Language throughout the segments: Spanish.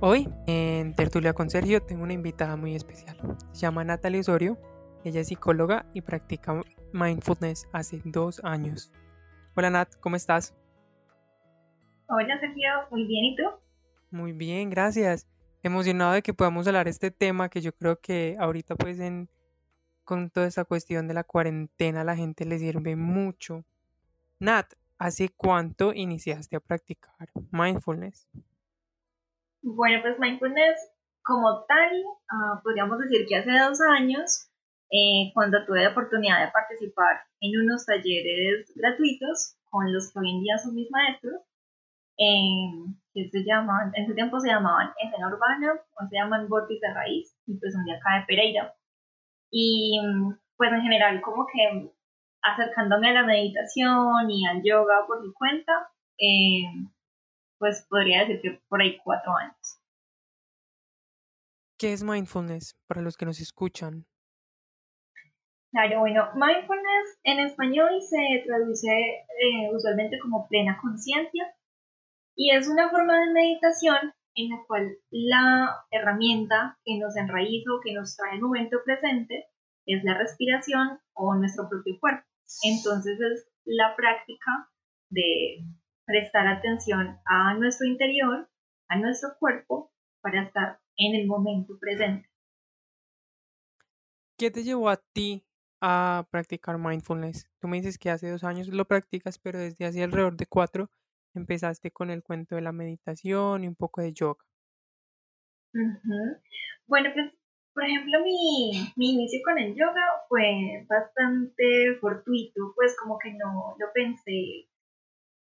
Hoy en Tertulia con Sergio tengo una invitada muy especial. Se llama Natalia Osorio. Ella es psicóloga y practica mindfulness hace dos años. Hola Nat, ¿cómo estás? Hola Sergio, muy bien, ¿y tú? Muy bien, gracias. Emocionado de que podamos hablar de este tema que yo creo que ahorita pues en, con toda esta cuestión de la cuarentena la gente le sirve mucho. Nat, ¿hace cuánto iniciaste a practicar mindfulness? Bueno, pues mindfulness como tal, ah, podríamos decir que hace dos años, eh, cuando tuve la oportunidad de participar en unos talleres gratuitos con los que hoy en día son mis maestros, em, que se llaman, en ese tiempo se llamaban Escena Urbana o se llaman Vórtice de Raíz, y pues son de acá de Pereira. Y pues en general como que acercándome a la meditación y al yoga por mi cuenta, eh, pues podría decir que por ahí cuatro años. ¿Qué es mindfulness para los que nos escuchan? Claro, bueno, mindfulness en español se traduce eh, usualmente como plena conciencia y es una forma de meditación en la cual la herramienta que nos enraiza o que nos trae el momento presente es la respiración o nuestro propio cuerpo. Entonces es la práctica de prestar atención a nuestro interior, a nuestro cuerpo, para estar en el momento presente. ¿Qué te llevó a ti a practicar mindfulness? Tú me dices que hace dos años lo practicas, pero desde hace alrededor de cuatro empezaste con el cuento de la meditación y un poco de yoga. Bueno, pues, por ejemplo, mi, mi, inicio con el yoga fue bastante fortuito, pues como que no lo pensé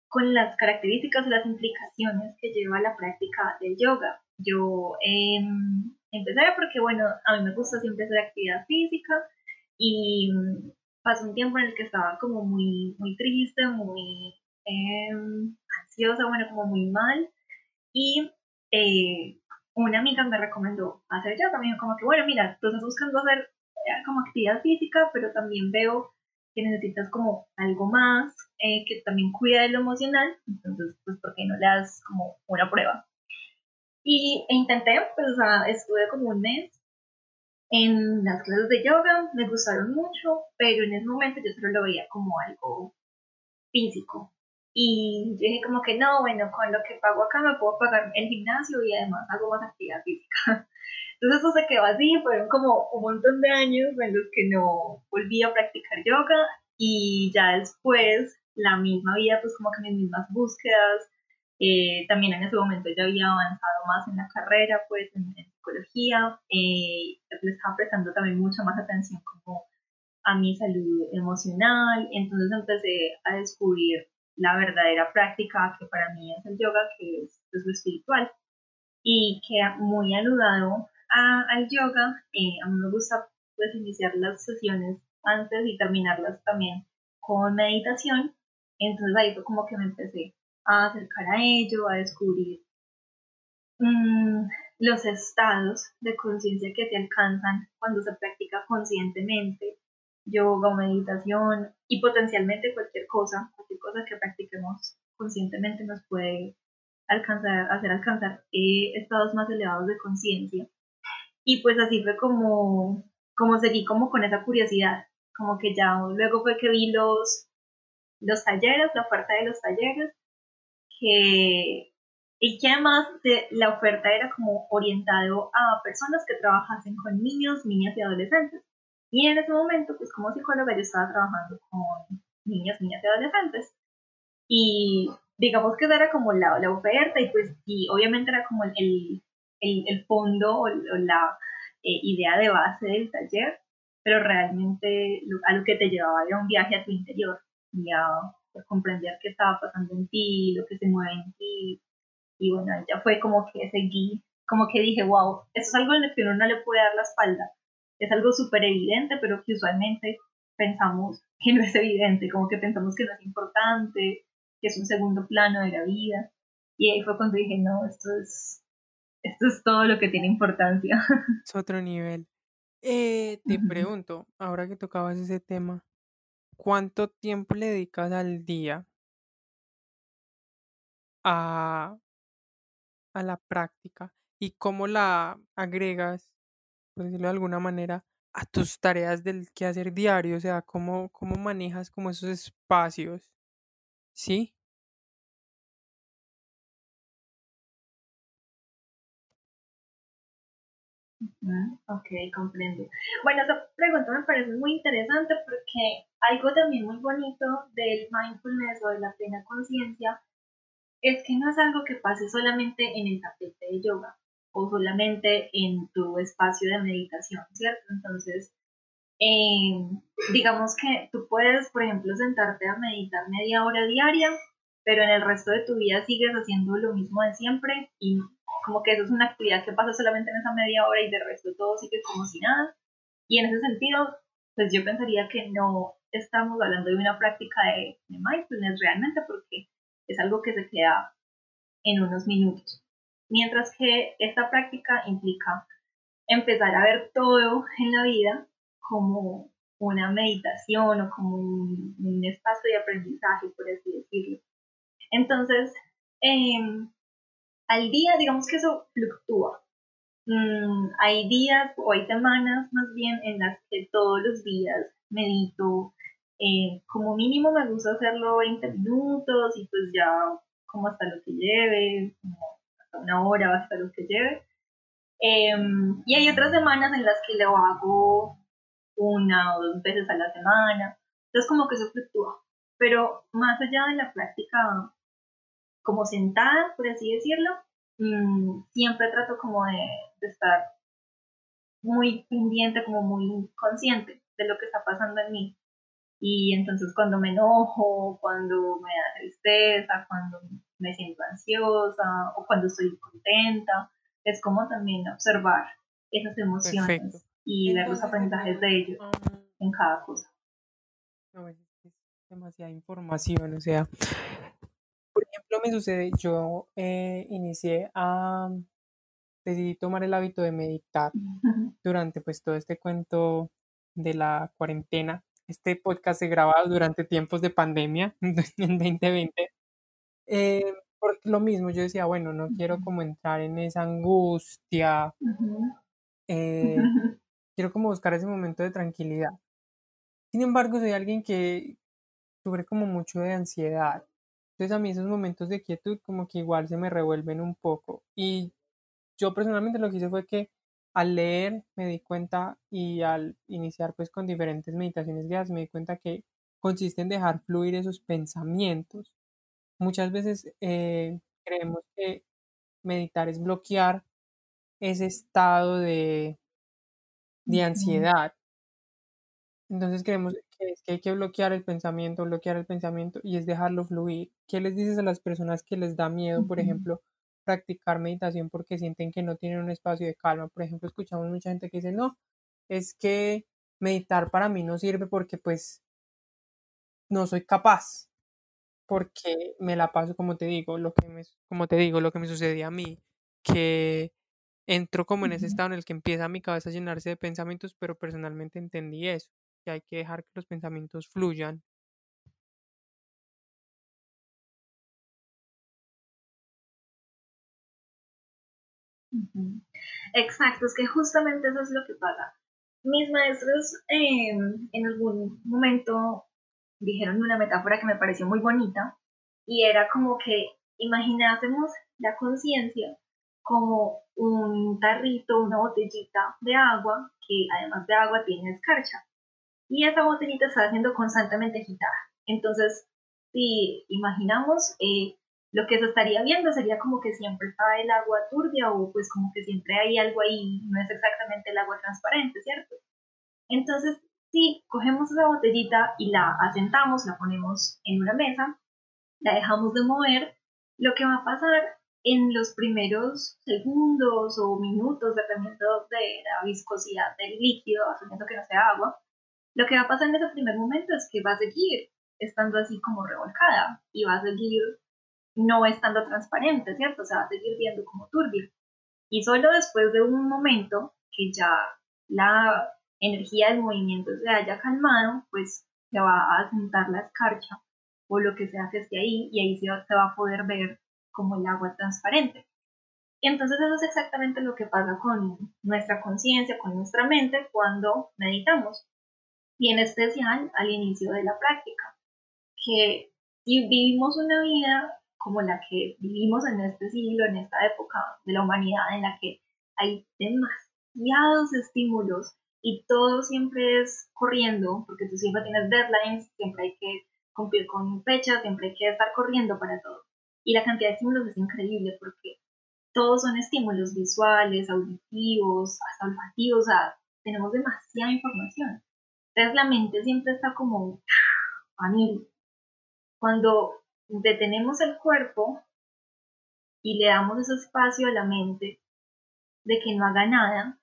con las características y las implicaciones que lleva la práctica del yoga. Yo eh, empecé porque, bueno, a mí me gusta siempre hacer actividad física y mm, pasó un tiempo en el que estaba como muy, muy triste, muy em, ansiosa, bueno, como muy mal. Y eh, una amiga me recomendó hacer. Me dijo como que, bueno, mira, tú estás buscando hacer eh, como actividad física, pero también veo que necesitas como algo más eh, que también cuida de lo emocional, entonces, pues, ¿por qué no le das como una prueba? Y e intenté, pues, o sea, estuve como un mes en las clases de yoga, me gustaron mucho, pero en ese momento yo solo lo veía como algo físico. Y yo dije como que no, bueno, con lo que pago acá me puedo pagar el gimnasio y además hago más actividad física. Entonces eso se quedó así, fueron como un montón de años en los que no volví a practicar yoga y ya después la misma vida, pues como que mis mismas búsquedas, eh, también en ese momento ya había avanzado más en la carrera, pues en, psicología, eh, le estaba prestando también mucha más atención como a mi salud emocional, entonces empecé a descubrir la verdadera práctica que para mí es el yoga, que es pues, lo espiritual, y que muy anudado al yoga, eh, a mí me gusta pues iniciar las sesiones antes y terminarlas también con meditación. Entonces ahí fue como que me empecé a acercar a ello, a descubrir mm, los estados de conciencia que se alcanzan cuando se practica conscientemente, yoga o meditación y potencialmente cualquier cosa, cualquier cosa que practiquemos conscientemente nos puede alcanzar, hacer alcanzar eh, estados más elevados de conciencia. Y pues así fue como, como seguí como con esa curiosidad, como que ya luego fue que vi los, los talleres, la oferta de los talleres, que, y que además de, la oferta era como orientado a personas que trabajasen con niños, niñas y adolescentes. Y en ese momento, pues como psicóloga yo estaba trabajando con niños, niñas y adolescentes. Y digamos que esa era como la, la oferta y pues y obviamente era como el, el, fondo o, la eh, idea de base del taller, pero realmente a lo que te llevaba era un viaje a tu interior y a pues, comprender qué estaba pasando en ti, lo que se mueve en ti. Y bueno, ya fue como que seguí, como que dije, wow, eso es algo en lo que uno no le puede dar la espalda. Es algo súper evidente, pero que usualmente pensamos que no es evidente, como que pensamos que no es importante, que es un segundo plano de la vida. Y ahí fue cuando dije, no, esto es, esto es todo lo que tiene importancia. Es otro nivel. Eh, te pregunto, ahora que tocabas ese tema, ¿cuánto tiempo le dedicas al día a, a la práctica y cómo la agregas, por decirlo de alguna manera, a tus tareas del quehacer diario? O sea, ¿cómo, cómo manejas como esos espacios? ¿Sí? Ok, comprendo. Bueno, esa pregunta me parece muy interesante porque algo también muy bonito del mindfulness o de la plena conciencia es que no es algo que pase solamente en el tapete de yoga o solamente en tu espacio de meditación, ¿cierto? Entonces, em, digamos que tú puedes, por ejemplo, sentarte a meditar media hora diaria, pero en el resto de tu vida sigues haciendo lo mismo de siempre y como que eso es una actividad que pasa solamente en esa media hora y de resto todo sigue como si nada. Y en ese sentido, pues yo pensaría que no estamos hablando de una práctica de mindfulness realmente porque es algo que se queda en unos minutos. Mientras que esta práctica implica empezar a ver todo en la vida como una meditación o como un, espacio de aprendizaje, por así decirlo. Entonces, eh, al día, digamos que eso fluctúa. Mm, hay días o hay semanas más bien en las que todos los días medito. Eh, como mínimo me gusta hacerlo 20 minutos y pues ya como hasta lo que lleve, como hasta una hora hasta lo que lleve. Em, y hay otras semanas en las que lo hago una o dos veces a la semana. Entonces como que eso fluctúa. Pero más allá de la práctica como sentada, por así decirlo, mm, siempre trato como de, estar muy pendiente, como muy consciente de lo que está pasando en mí. Y entonces cuando me enojo, cuando me da tristeza, cuando me siento ansiosa o cuando estoy contenta, es como también observar esas emociones y ver los aprendizajes de ellos en cada cosa. es demasiada información, o sea, por ejemplo, me sucede, yo eh, inicié a, decidí tomar el hábito de meditar durante pues todo este cuento de la cuarentena. Este podcast se graba durante tiempos de pandemia en 2020. Eh, por lo mismo, yo decía, bueno, no quiero como entrar en esa angustia. Eh, quiero como buscar ese momento de tranquilidad. Sin embargo, soy alguien que sufre como mucho de ansiedad. Entonces a mí esos momentos de quietud como que igual se me revuelven un poco. Y yo personalmente lo que hice fue que al leer me di cuenta y al iniciar pues con diferentes meditaciones guiadas me di cuenta que consiste en dejar fluir esos pensamientos. Muchas veces eh, creemos que meditar es bloquear ese estado de, de ansiedad. Entonces creemos que es que hay que bloquear el pensamiento, bloquear el pensamiento y es dejarlo fluir. ¿Qué les dices a las personas que les da miedo, por ejemplo, practicar meditación porque sienten que no tienen un espacio de calma? Por ejemplo, escuchamos mucha gente que dice, no, es que meditar para mí no sirve porque pues no soy capaz, porque me la paso, como te digo, lo que me, como te digo, lo que me sucedía a mí, que entro como en ese estado en el que empieza mi cabeza a llenarse de pensamientos, pero personalmente entendí eso, que hay que dejar que los pensamientos fluyan. Exacto, es que justamente eso es lo que pasa. Mis maestros em, en algún momento dijeron una metáfora que me pareció muy bonita y era como que imaginásemos la conciencia como un tarrito, una botellita de agua que además de agua tiene escarcha y esa botellita está siendo constantemente agitada. Entonces, si imaginamos, eh, lo que se estaría viendo sería como que siempre está el agua turbia o pues como que siempre hay algo ahí, no es exactamente el agua transparente, ¿cierto? Entonces, si cogemos esa botellita y la asentamos, la ponemos en una mesa, la dejamos de mover, lo que va a pasar en los primeros segundos o minutos, dependiendo de la viscosidad del líquido, asumiendo que no sea agua, lo que va a pasar en ese primer momento es que va a seguir estando así como revolcada y va a seguir no estando transparente, ¿cierto? O sea, va a seguir viendo como turbio. Y solo después de un momento que ya la energía del movimiento se haya calmado, pues se va a sentar la escarcha o lo que sea que esté ahí y ahí se va, a poder ver como el agua transparente. Entonces eso es exactamente lo que pasa con nuestra conciencia, con nuestra mente cuando meditamos. Y en especial al inicio de la práctica. Que si vivimos una vida como la que vivimos en este siglo, en esta época de la humanidad en la que hay demasiados estímulos y todo siempre es corriendo, porque tú siempre tienes deadlines, siempre hay que cumplir con fechas, siempre hay que estar corriendo para todo. Y la cantidad de estímulos es increíble porque todos son estímulos visuales, auditivos, hasta olfativos, o sea, tenemos demasiada información. Entonces la mente siempre está como a mí. Cuando detenemos el cuerpo y le damos ese espacio a la mente de que no haga nada,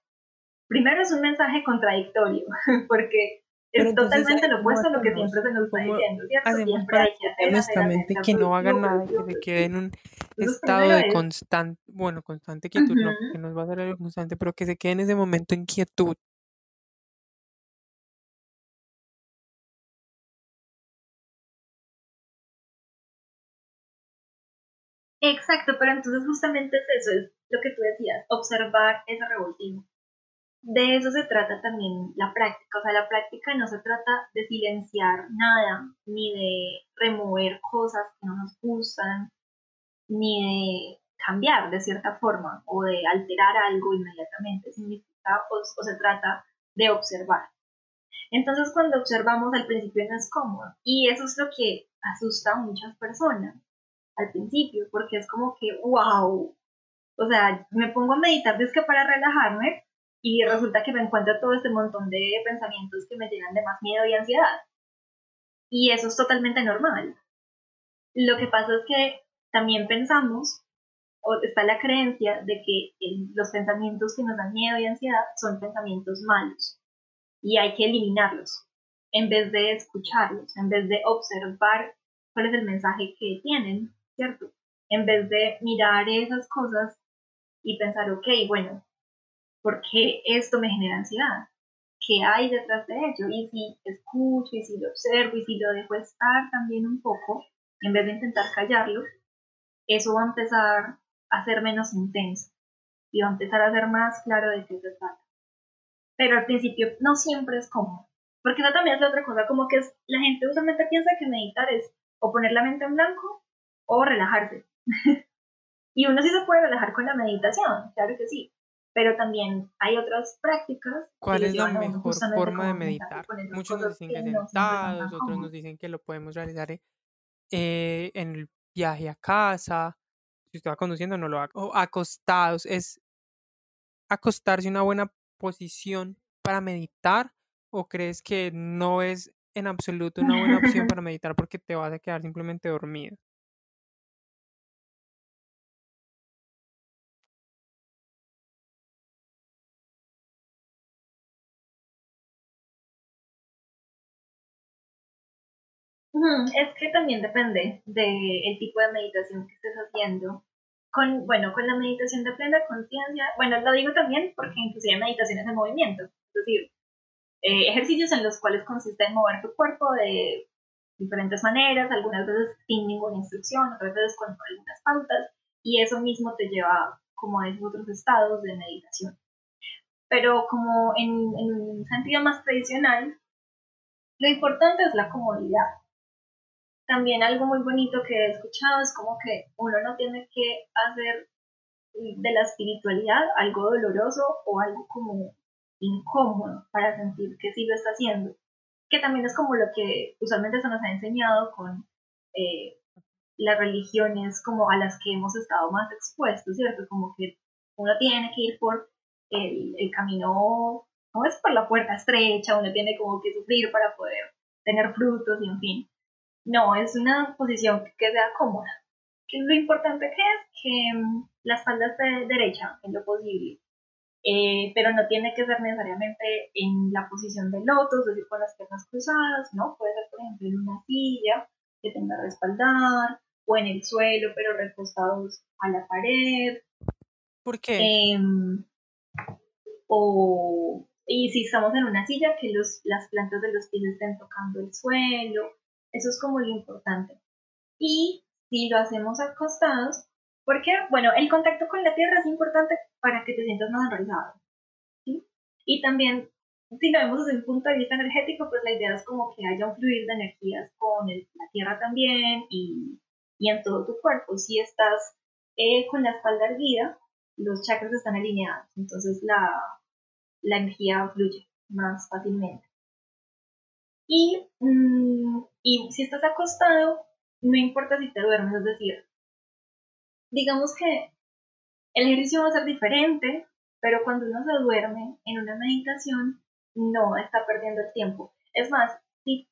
primero es un mensaje contradictorio, porque es totalmente lo opuesto a lo que siempre se nos está diciendo, ¿cierto? Siempre hay que hacer, nuestra mente que no haga nada, que se quede en un estado de constante, bueno, constante quietud, no, que nos va a ser algo constante, pero que se quede en ese momento en quietud. Exacto, pero entonces justamente es eso, es lo que tú decías, observar ese revoltivo de eso se trata también la práctica. O sea, la práctica no se trata de silenciar nada, ni de remover cosas que no nos gustan, ni de cambiar de cierta forma o de alterar algo inmediatamente. Significa o, o se trata de observar. Entonces, cuando observamos al principio no es cómodo. Y eso es lo que asusta a muchas personas al principio, porque es como que, wow, o sea, me pongo a meditar, es que para relajarme, y resulta que me encuentro todo este montón de pensamientos que me llenan de más miedo y ansiedad. Y eso es totalmente normal. Lo que pasa es que también pensamos, o está la creencia de que los pensamientos que nos dan miedo y ansiedad son pensamientos malos y hay que eliminarlos en vez de escucharlos, en vez de observar cuál es el mensaje que tienen, ¿cierto? En vez de mirar esas cosas y pensar, ok, bueno, ¿por qué esto me genera ansiedad? ¿Qué hay detrás de ello? Y si escucho y si lo observo y si lo dejo estar también un poco, en vez de intentar callarlo, eso va a empezar a ser menos intenso y va a empezar a ser más claro de qué se trata. Pero al principio no siempre es cómodo, porque eso también es la otra cosa, como que es, la gente usualmente piensa que meditar es o poner la mente en blanco o relajarse. y uno sí se puede relajar con la meditación, claro que sí, pero también hay otras prácticas. ¿Cuál es la mejor forma de meditar? Muchos nos dicen que, sentados, otros nos dicen que lo podemos realizar eh, en el viaje a casa, si usted va conduciendo no lo haga, o acostados, es acostarse en una buena posición para meditar o crees que no es en absoluto una buena opción para meditar porque te vas a quedar simplemente dormido? Es que también depende del tipo de meditación que estés haciendo. Con, bueno, con la meditación de plena conciencia, bueno, lo digo también porque inclusive meditaciones de movimiento, es decir, eh, ejercicios en los cuales consiste en mover tu cuerpo de diferentes maneras, algunas veces sin ninguna instrucción, otras veces con algunas pautas, y eso mismo te lleva como a esos otros estados de meditación. Pero como en, en un sentido más tradicional, lo importante es la comodidad también algo muy bonito que he escuchado es como que uno no tiene que hacer de la espiritualidad algo doloroso o algo como incómodo para sentir que sí lo está haciendo. Que también es como lo que usualmente se nos ha enseñado con eh, las religiones como a las que hemos estado más expuestos, ¿cierto? Como que uno tiene que ir por el, el camino, no es por la puerta estrecha, uno tiene como que sufrir para poder tener frutos y en fin. No, es una posición que sea cómoda. Que lo importante que es que mm, la espalda esté derecha en lo posible. eh, pero no tiene que ser necesariamente en la posición de loto, es decir, con las piernas cruzadas, ¿no? Puede ser, por ejemplo, en una silla que tenga respaldar, o en el suelo, pero recostados a la pared. ¿Por qué? Em, o, y si estamos en una silla, que los, las plantas de los pies estén tocando el suelo. Eso es como lo importante. Y si lo hacemos acostados, porque, bueno, el contacto con la tierra es importante para que te sientas más enraizado. ¿sí? Y también, si lo vemos desde un punto de vista energético, pues la idea es como que haya un fluir de energías con la tierra también y, y, en todo tu cuerpo. Si estás eh, con la espalda erguida, los chakras están alineados, entonces la, la energía fluye más fácilmente. Y, mm, y si estás acostado, no importa si te duermes, es decir, digamos que el ejercicio va a ser diferente, pero cuando uno se duerme en una meditación, no está perdiendo el tiempo. Es más, si,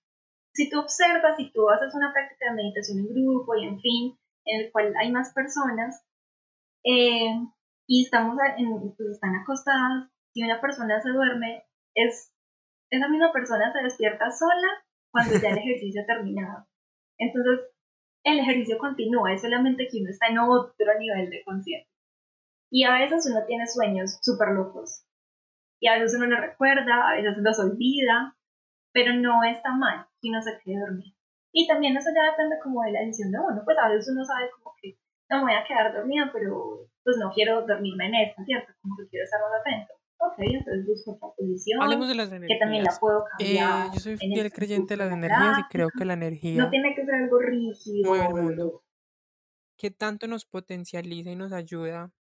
si tú observas, si tú haces una práctica de meditación en grupo y en fin, en el cual hay más personas, eh, y estamos en, pues están acostadas, si una persona se duerme, es esa misma persona se despierta sola cuando ya el ejercicio terminado. Entonces, el ejercicio continúa, es solamente que uno está en otro nivel de conciencia. Y a veces uno tiene sueños súper locos. Y a veces uno lo recuerda, a veces los olvida, pero no está mal que uno se quede dormido. Y también eso ya depende como de la decisión de uno, pues a veces uno sabe como que no me voy a quedar dormido, pero pues no quiero dormirme en esta, ¿cierto? Como que quiero estar más atento. Ok, entonces busco otra posición. Hablemos de las energías. Que también la puedo cambiar. Eh, yo soy fiel este creyente de las energías y creo que la energía. No tiene que ser algo rígido. Mueve el mundo. Que tanto nos potencializa y nos ayuda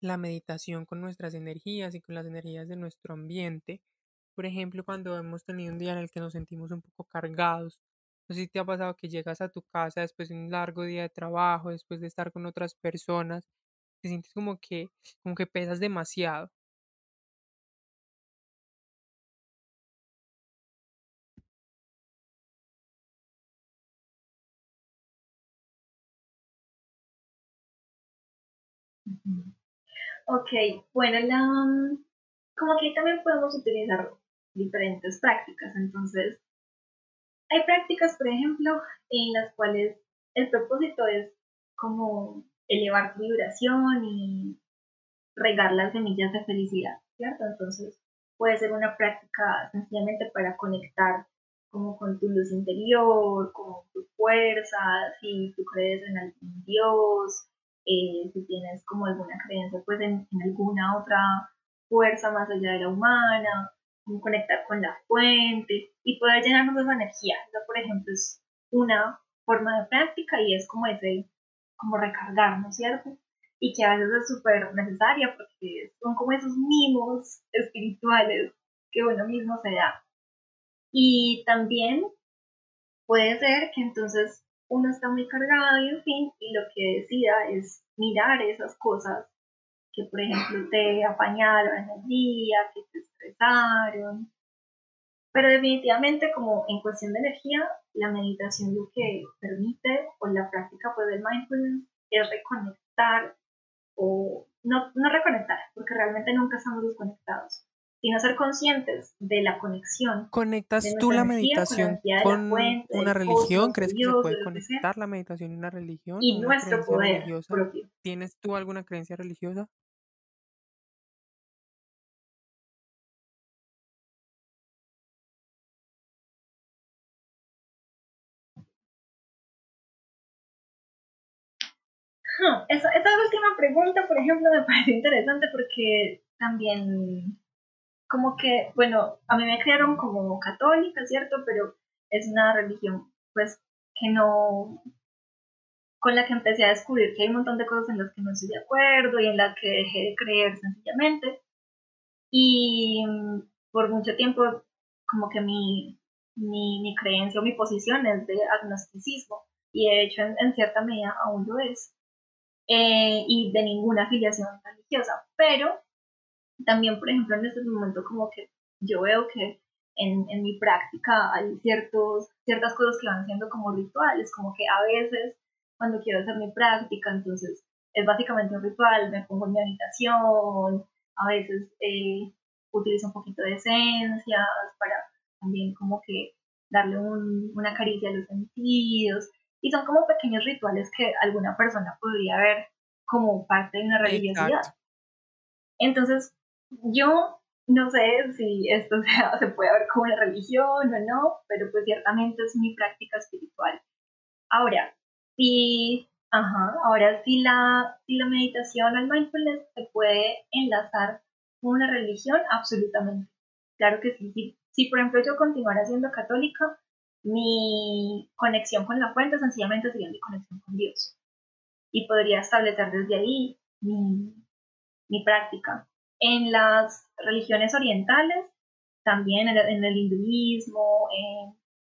la meditación con nuestras energías y con las energías de nuestro ambiente. Por ejemplo, cuando hemos tenido un día en el que nos sentimos un poco cargados. No sé si te ha pasado que llegas a tu casa después de un largo día de trabajo, después de estar con otras personas, te sientes como que, como que pesas demasiado Ok, bueno, la, mm, como aquí también podemos utilizar diferentes prácticas, entonces hay prácticas, por ejemplo, en las cuales el propósito es como elevar tu vibración y regar las semillas de felicidad, ¿cierto? Entonces puede ser una práctica sencillamente para conectar como con tu luz interior, con tu fuerza, si tú crees en algún Dios, eh, si tienes como alguna creencia pues en, alguna otra fuerza más allá de la humana, conectar con la fuente y poder llenarnos de esa energía. por ejemplo, es una forma de práctica y es como ese, como recargarnos, ¿cierto? Y que a veces es súper necesaria porque son como esos mimos espirituales que uno mismo se da. Y también puede ser que entonces uno está muy cargado y en fin, y lo que decida es mirar esas cosas que, por ejemplo, te apañaron en el día, que te estresaron. Pero definitivamente, como en cuestión de energía, la meditación lo que permite, o la práctica pues, del mindfulness, es reconectar, o no, no reconectar, porque realmente nunca estamos desconectados, sino ser conscientes de la conexión. ¿Conectas tú la meditación con, una religión? ¿Crees que se puede conectar la meditación en una religión? Y nuestro poder propio. ¿Tienes tú alguna creencia religiosa? Esa, esa última pregunta, por ejemplo, me parece interesante porque también como que, bueno, a mí me criaron como católica, ¿cierto? Pero es una religión, pues, que no, con la que empecé a descubrir que hay un montón de cosas en las que no estoy de acuerdo y en las que dejé de creer sencillamente. Y por mucho tiempo, como que mi, mi, mi creencia o mi posición es de agnosticismo, y de hecho en, cierta medida aún lo es, eh, y de ninguna afiliación religiosa, pero también, por ejemplo, en este momento como que yo veo que en, en, mi práctica hay ciertos, ciertas cosas que van siendo como rituales, como que a veces cuando quiero hacer mi práctica, entonces es básicamente un ritual, me pongo en mi habitación, a veces eh, utilizo un poquito de esencias para también como que darle una caricia a los sentidos. Y son como pequeños rituales que alguna persona podría ver como parte de una religiosidad. Entonces, yo no sé si esto se, puede ver como una religión o no, pero pues ciertamente es mi práctica espiritual. Ahora, si, ajá, ahora si la, la meditación o el mindfulness se puede enlazar con una religión, absolutamente. Claro que sí, sí. Si por ejemplo yo continuara siendo católica, mi conexión con la fuente sencillamente sería mi conexión con Dios. Y podría establecer desde ahí mi, mi práctica. En las religiones orientales, también en el, hinduismo,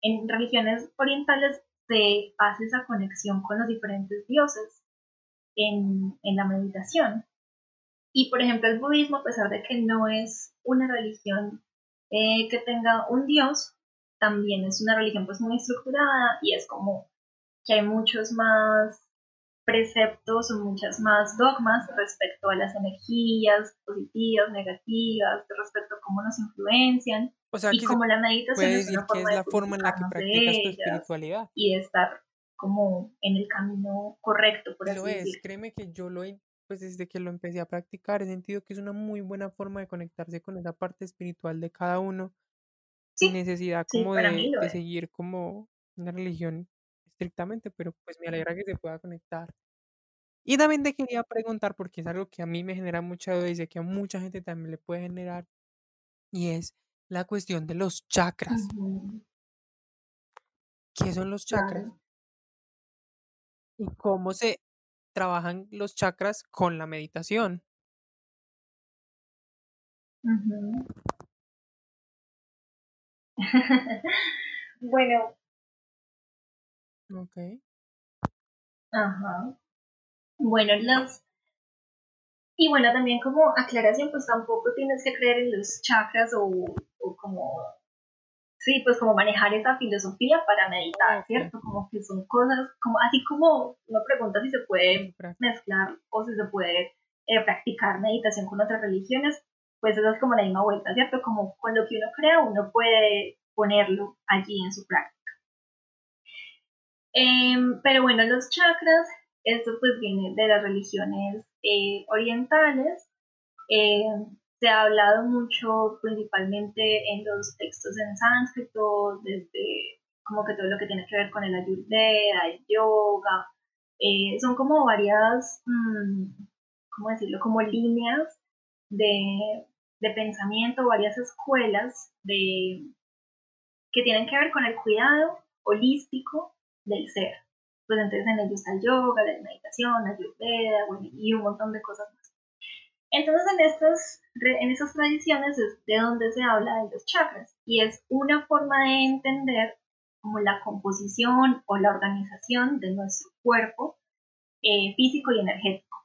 en, religiones orientales se hace esa conexión con los diferentes dioses en, en la meditación. Y por ejemplo el budismo, a pesar de que no es una religión eh, que tenga un dios, también es una religión pues muy estructurada y es como que hay muchos más preceptos o muchas más dogmas respecto a las energías positivas, negativas, respecto a cómo nos influencian y cómo la meditación es una forma es la forma en la que practicas tu espiritualidad. y de estar como en el camino correcto, por así es, créeme que yo lo he, pues desde que lo empecé a practicar he sentido que es una muy buena forma de conectarse con esa parte espiritual de cada uno sin necesidad como de, de seguir como una religión estrictamente, pero pues me alegra que se pueda conectar. Y también te quería preguntar, porque es algo que a mí me genera mucha duda y sé que a mucha gente también le puede generar, y es la cuestión de los chakras. ¿Qué son los chakras? Y cómo se trabajan los chakras con la meditación. bueno. Ok. Ajá. Bueno, los... Y bueno, también como aclaración, pues tampoco tienes que creer en los chakras o, o como... Sí, pues como manejar esa filosofía para meditar, ¿cierto? Como que son cosas, como así como uno pregunta si se puede mezclar o si se puede eh, practicar meditación con otras religiones, pues eso es como la misma vuelta, ¿cierto? Como con lo que uno crea, uno puede ponerlo allí en su práctica. Em, pero bueno, los chakras, esto pues viene de las religiones eh, orientales. Em, se ha hablado mucho principalmente en los textos en sánscrito, desde como que todo lo que tiene que ver con el ayurveda, el yoga. Eh, son como varias, mm, ¿cómo decirlo? Como líneas de, de pensamiento, varias escuelas de, que tienen que ver con el cuidado holístico del ser. Pues entonces en ellos está el yoga, la meditación, la ayurveda, y un montón de cosas más. Entonces en estas, en esas tradiciones es de donde se habla de los chakras y es una forma de entender como la composición o la organización de nuestro cuerpo eh, físico y energético.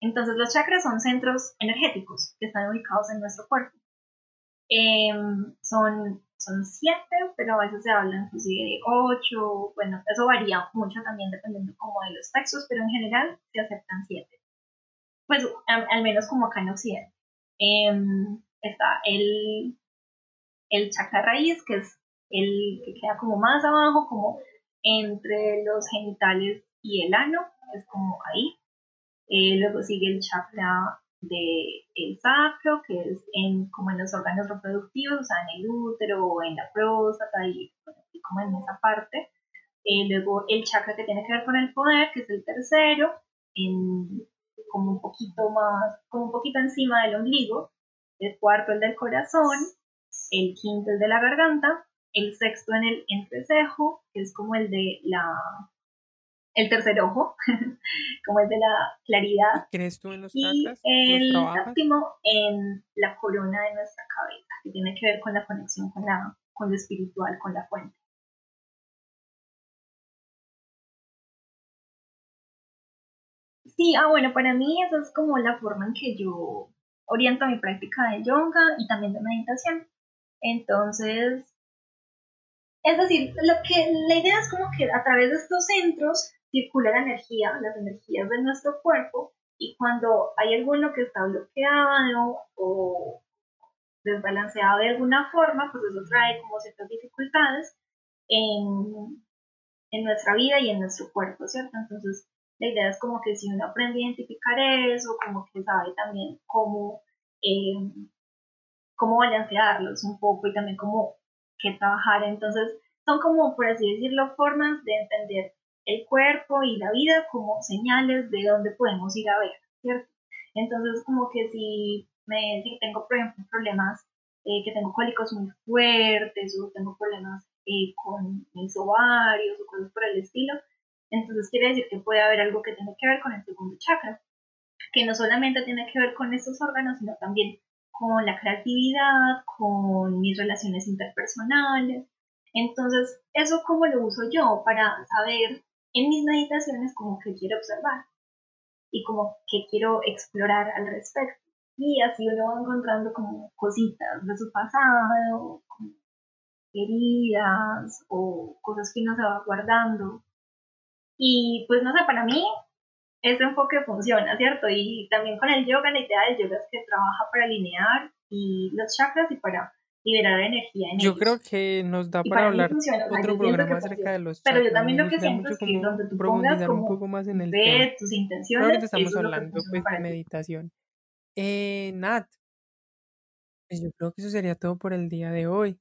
Entonces los chakras son centros energéticos que están ubicados en nuestro cuerpo. Em, son son siete, pero a veces se habla inclusive de ocho, bueno, eso varía mucho también dependiendo como de los textos, pero en general se aceptan siete. Pues al, menos como acá en Occidente. Em, está el, el chakra raíz, que es el que queda como más abajo, como entre los genitales y el ano, es como ahí. Eh, luego sigue el chakra de el sacro, que es en, como en los órganos reproductivos, o sea, en el útero o en la próstata y, como en esa parte. Eh, luego el chakra que tiene que ver con el poder, que es el tercero, en, como un poquito más, como un poquito encima del ombligo. El cuarto el del corazón, el quinto el de la garganta, el sexto en el entrecejo, que es como el de la el tercer ojo, como el de la claridad. ¿Crees tú en los Y el séptimo en la corona de nuestra cabeza, que tiene que ver con la conexión con, la, con lo espiritual, con la fuente. Sí, ah, bueno, para mí esa es como la forma en que yo oriento mi práctica de yoga y también de meditación. Entonces, es decir, lo que la idea es como que a través de estos centros circula la energía, las energías de nuestro cuerpo Y cuando hay alguno que está bloqueado o desbalanceado de alguna forma, pues eso trae como ciertas dificultades en, en nuestra vida y en nuestro cuerpo, ¿cierto? Entonces, la idea es como que si uno aprende a identificar eso, como que sabe también cómo, eh, cómo balancearlos un poco y también cómo que trabajar. Entonces, son como, por así decirlo, formas de entender el cuerpo y la vida como señales de dónde podemos ir a ver, ¿cierto? Entonces, como que si, me, si tengo, por ejemplo, problemas, eh, que tengo cólicos muy fuertes o tengo problemas eh, con mis ovarios o cosas por el estilo, entonces quiere decir que puede haber algo que tiene que ver con el segundo chakra, que no solamente tiene que ver con estos órganos, sino también con la creatividad, con mis relaciones interpersonales. Entonces, ¿eso cómo lo uso yo para saber en mis meditaciones como que quiero observar y como que quiero explorar al respecto? Y así uno va encontrando como cositas de su pasado, como heridas o cosas que uno se va guardando. Y pues no sé, para mí ese enfoque funciona, ¿cierto? Y también con el yoga, la idea del yoga es que trabaja para alinear y los chakras y para liberar energía en Yo creo que nos da para hablar otro programa acerca de los chakras. Pero yo también lo que siento es que donde tú pongas como un poco más en el ve tus intenciones, ahorita estamos hablando pues de meditación. Eh, Nat, pues yo creo que eso sería todo por el día de hoy.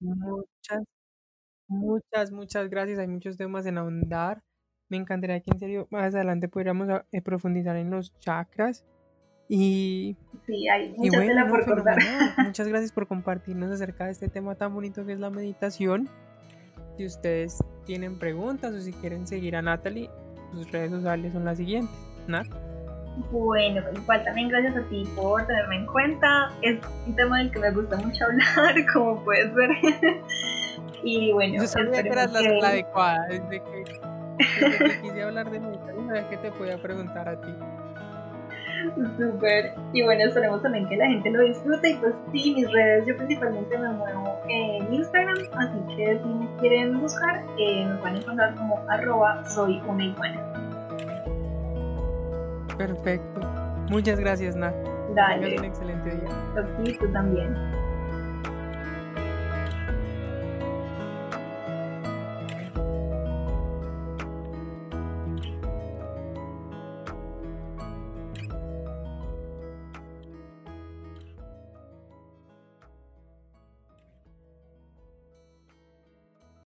Muchas, muchas, muchas gracias. Hay muchos temas en ahondar. Me encantaría que en serio más adelante pudiéramos eh, profundizar en los chakras. Y, sí, hay y bueno, muchas gracias por compartirnos acerca de este tema tan bonito que es la meditación. Si ustedes tienen preguntas o si quieren seguir a Natalie, sus redes sociales son las siguientes. Nat. Bueno, pues igual también gracias a ti por tenerme en cuenta. Es un tema del que me gusta mucho hablar, como puedes ver. y bueno, yo sabía que eras la, adecuada. Desde que, desde que quise hablar de meditación, sabía que te podía preguntar a ti. Súper. Y bueno, esperemos también que la gente lo disfrute. Y pues sí, mis redes, yo principalmente me muevo en Instagram. Así que si me quieren buscar, eh, me pueden encontrar como arroba soy una iguana. Perfecto. Muchas gracias, Nat. Dale. un excelente día. Sí, tú también.